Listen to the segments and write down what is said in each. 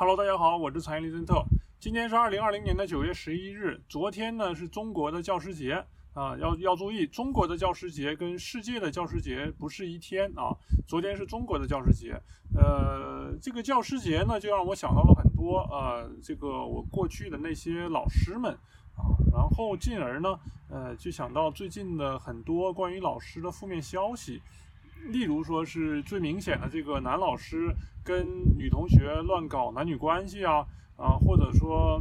Hello，大家好，我是财经李森特。今天是二零二零年的九月十一日。昨天呢是中国的教师节啊，要要注意，中国的教师节跟世界的教师节不是一天啊。昨天是中国的教师节，呃，这个教师节呢就让我想到了很多呃，这个我过去的那些老师们啊，然后进而呢，呃，就想到最近的很多关于老师的负面消息。例如说是最明显的这个男老师跟女同学乱搞男女关系啊啊，或者说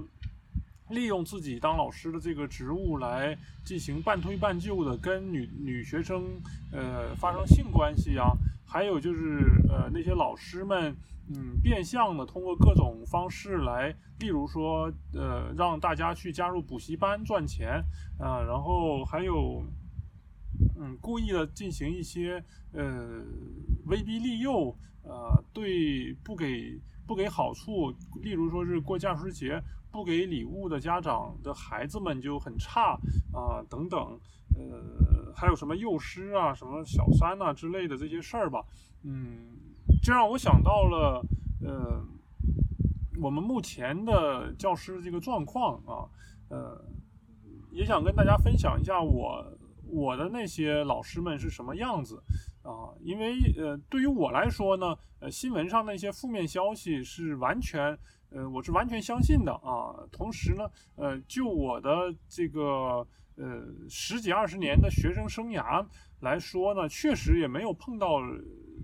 利用自己当老师的这个职务来进行半推半就的跟女女学生呃发生性关系啊，还有就是呃那些老师们嗯变相的通过各种方式来，例如说呃让大家去加入补习班赚钱啊，然后还有。嗯，故意的进行一些呃威逼利诱，呃，对不给不给好处，例如说是过教师节不给礼物的家长的孩子们就很差啊，等等，呃，还有什么幼师啊、什么小三啊之类的这些事儿吧，嗯，这让我想到了呃我们目前的教师这个状况啊，呃，也想跟大家分享一下我。我的那些老师们是什么样子啊？因为呃，对于我来说呢，呃，新闻上那些负面消息是完全，呃，我是完全相信的啊。同时呢，呃，就我的这个呃十几二十年的学生生涯来说呢，确实也没有碰到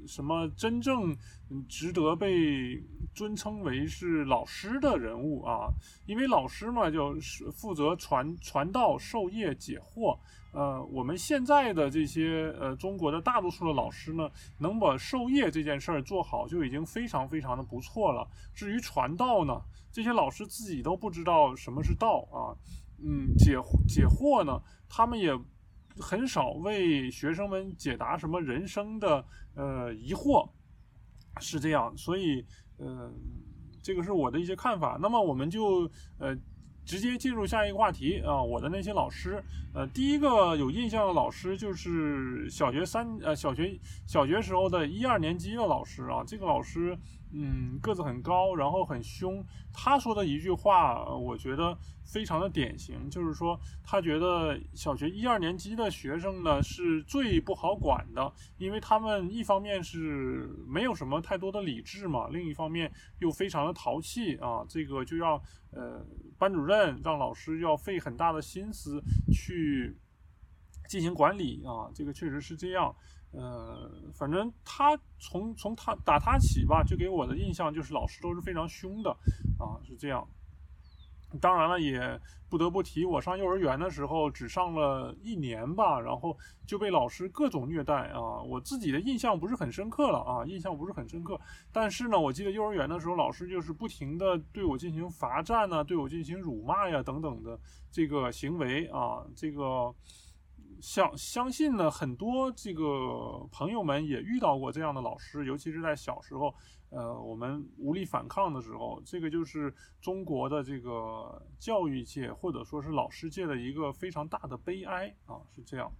什么真正值得被尊称为是老师的人物啊。因为老师嘛，就是负责传传道授业解惑。呃，我们现在的这些呃，中国的大多数的老师呢，能把授业这件事儿做好，就已经非常非常的不错了。至于传道呢，这些老师自己都不知道什么是道啊，嗯，解解惑呢，他们也很少为学生们解答什么人生的呃疑惑，是这样。所以，呃，这个是我的一些看法。那么，我们就呃。直接进入下一个话题啊，我的那些老师，呃，第一个有印象的老师就是小学三呃小学小学时候的一二年级的老师啊，这个老师。嗯，个子很高，然后很凶。他说的一句话，我觉得非常的典型，就是说他觉得小学一二年级的学生呢是最不好管的，因为他们一方面是没有什么太多的理智嘛，另一方面又非常的淘气啊。这个就要呃班主任让老师要费很大的心思去进行管理啊，这个确实是这样。呃，反正他从从他打他起吧，就给我的印象就是老师都是非常凶的，啊，是这样。当然了，也不得不提，我上幼儿园的时候只上了一年吧，然后就被老师各种虐待啊。我自己的印象不是很深刻了啊，印象不是很深刻。但是呢，我记得幼儿园的时候，老师就是不停的对我进行罚站呢，对我进行辱骂呀等等的这个行为啊，这个。相相信呢，很多这个朋友们也遇到过这样的老师，尤其是在小时候，呃，我们无力反抗的时候，这个就是中国的这个教育界或者说是老师界的一个非常大的悲哀啊，是这样。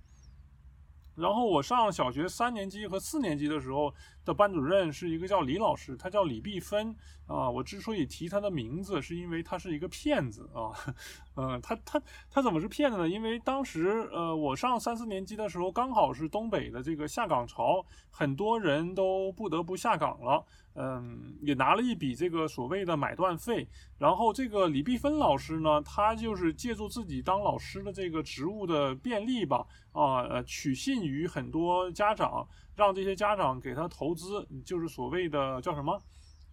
然后我上小学三年级和四年级的时候的班主任是一个叫李老师，他叫李碧芬啊。我之所以提他的名字，是因为他是一个骗子啊。嗯，他他他怎么是骗子呢？因为当时呃，我上三四年级的时候，刚好是东北的这个下岗潮，很多人都不得不下岗了。嗯，也拿了一笔这个所谓的买断费。然后这个李碧芬老师呢，他就是借助自己当老师的这个职务的便利吧，啊，呃，取信于很多家长，让这些家长给他投资，就是所谓的叫什么？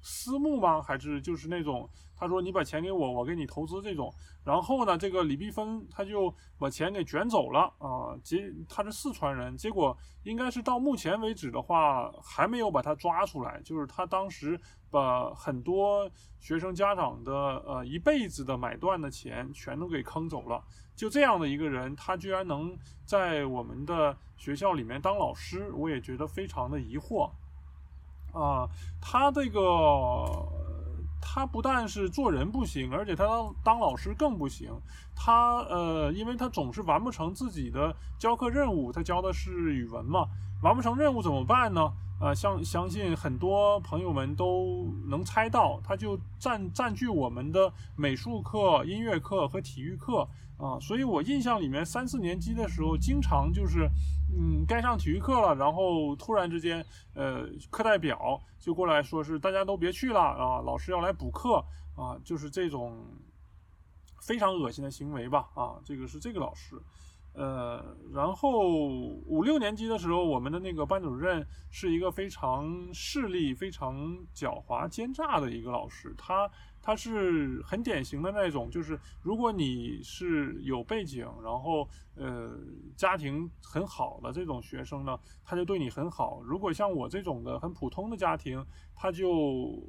私募吗？还是就是那种他说你把钱给我，我给你投资这种。然后呢，这个李碧芬他就把钱给卷走了啊。结他是四川人，结果应该是到目前为止的话还没有把他抓出来。就是他当时把很多学生家长的呃一辈子的买断的钱全都给坑走了。就这样的一个人，他居然能在我们的学校里面当老师，我也觉得非常的疑惑。啊，他这个他不但是做人不行，而且他当老师更不行。他呃，因为他总是完不成自己的教课任务，他教的是语文嘛，完不成任务怎么办呢？呃，相相信很多朋友们都能猜到，它就占占据我们的美术课、音乐课和体育课啊。所以我印象里面，三四年级的时候，经常就是，嗯，该上体育课了，然后突然之间，呃，课代表就过来说是大家都别去了啊，老师要来补课啊，就是这种非常恶心的行为吧啊，这个是这个老师。呃，然后五六年级的时候，我们的那个班主任是一个非常势利、非常狡猾、奸诈的一个老师，他。他是很典型的那种，就是如果你是有背景，然后呃家庭很好的这种学生呢，他就对你很好；如果像我这种的很普通的家庭，他就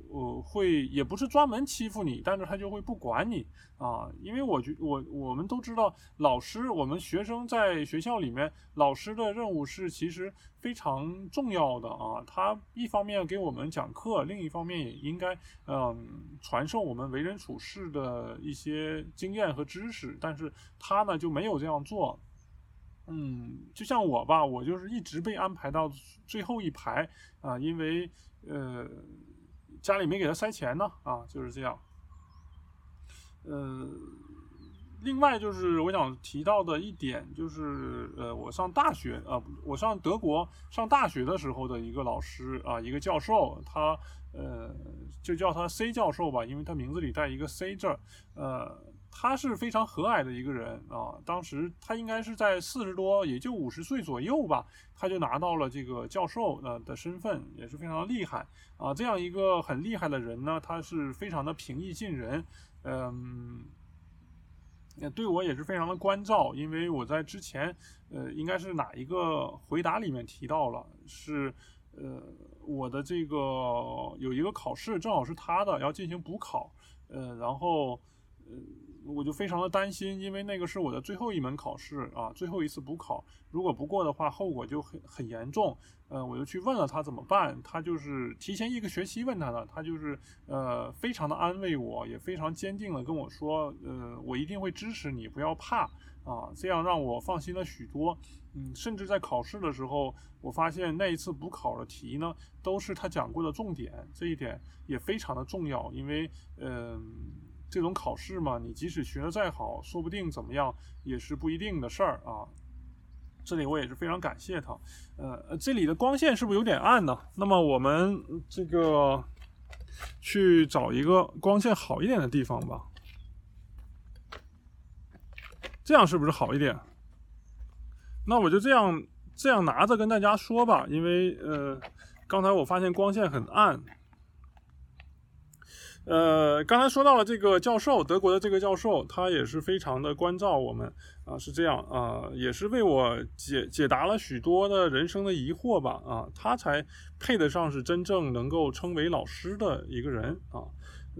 呃会也不是专门欺负你，但是他就会不管你啊。因为我觉我我们都知道，老师我们学生在学校里面，老师的任务是其实非常重要的啊。他一方面给我们讲课，另一方面也应该嗯传授。我们为人处事的一些经验和知识，但是他呢就没有这样做。嗯，就像我吧，我就是一直被安排到最后一排啊，因为呃家里没给他塞钱呢啊，就是这样。呃，另外就是我想提到的一点就是，呃，我上大学啊，我上德国上大学的时候的一个老师啊，一个教授，他。呃，就叫他 C 教授吧，因为他名字里带一个 C 字。呃，他是非常和蔼的一个人啊。当时他应该是在四十多，也就五十岁左右吧，他就拿到了这个教授呃的身份，也是非常厉害啊。这样一个很厉害的人呢，他是非常的平易近人，嗯，对我也是非常的关照，因为我在之前呃，应该是哪一个回答里面提到了是。呃，我的这个有一个考试，正好是他的，要进行补考，呃，然后，呃，我就非常的担心，因为那个是我的最后一门考试啊，最后一次补考，如果不过的话，后果就很很严重，呃，我就去问了他怎么办，他就是提前一个学期问他的，他就是呃，非常的安慰我，也非常坚定的跟我说，呃，我一定会支持你，不要怕。啊，这样让我放心了许多。嗯，甚至在考试的时候，我发现那一次补考的题呢，都是他讲过的重点，这一点也非常的重要。因为，嗯，这种考试嘛，你即使学的再好，说不定怎么样也是不一定的事儿啊。这里我也是非常感谢他。呃，这里的光线是不是有点暗呢？那么我们这个去找一个光线好一点的地方吧。这样是不是好一点？那我就这样这样拿着跟大家说吧，因为呃，刚才我发现光线很暗。呃，刚才说到了这个教授，德国的这个教授，他也是非常的关照我们啊，是这样啊，也是为我解解答了许多的人生的疑惑吧啊，他才配得上是真正能够称为老师的一个人啊。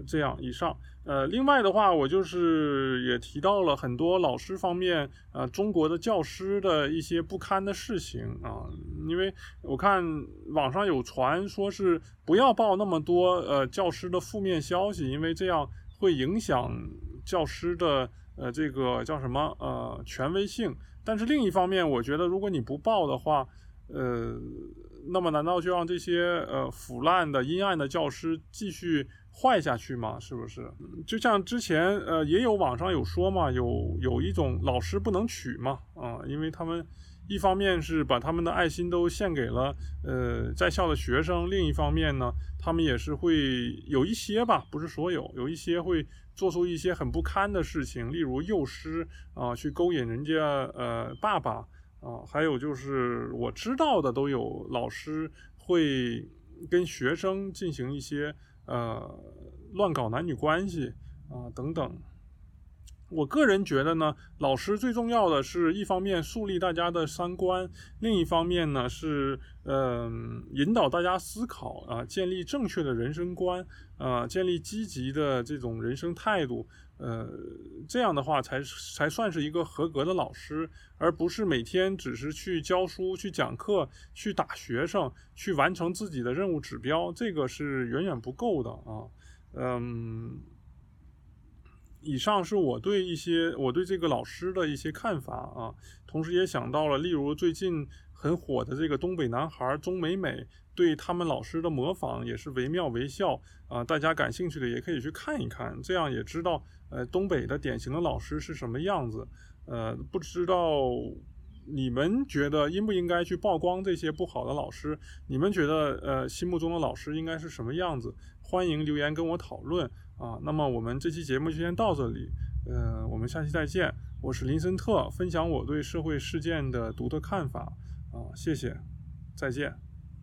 这样，以上，呃，另外的话，我就是也提到了很多老师方面，呃，中国的教师的一些不堪的事情啊，因为我看网上有传说是不要报那么多呃教师的负面消息，因为这样会影响教师的呃这个叫什么呃权威性。但是另一方面，我觉得如果你不报的话，呃，那么难道就让这些呃腐烂的阴暗的教师继续？坏下去吗？是不是？就像之前，呃，也有网上有说嘛，有有一种老师不能娶嘛，啊，因为他们一方面是把他们的爱心都献给了呃在校的学生，另一方面呢，他们也是会有一些吧，不是所有，有一些会做出一些很不堪的事情，例如幼师啊，去勾引人家呃爸爸啊，还有就是我知道的都有老师会跟学生进行一些。呃，乱搞男女关系啊，等等。我个人觉得呢，老师最重要的是一方面树立大家的三观，另一方面呢是嗯引导大家思考啊，建立正确的人生观啊，建立积极的这种人生态度。呃，这样的话才才算是一个合格的老师，而不是每天只是去教书、去讲课、去打学生、去完成自己的任务指标，这个是远远不够的啊。嗯，以上是我对一些我对这个老师的一些看法啊，同时也想到了，例如最近很火的这个东北男孩钟美美，对他们老师的模仿也是惟妙惟肖啊。大家感兴趣的也可以去看一看，这样也知道呃东北的典型的老师是什么样子。呃，不知道你们觉得应不应该去曝光这些不好的老师？你们觉得呃心目中的老师应该是什么样子？欢迎留言跟我讨论啊。那么我们这期节目就先到这里，呃，我们下期再见。我是林森特，分享我对社会事件的独特看法啊，谢谢，再见。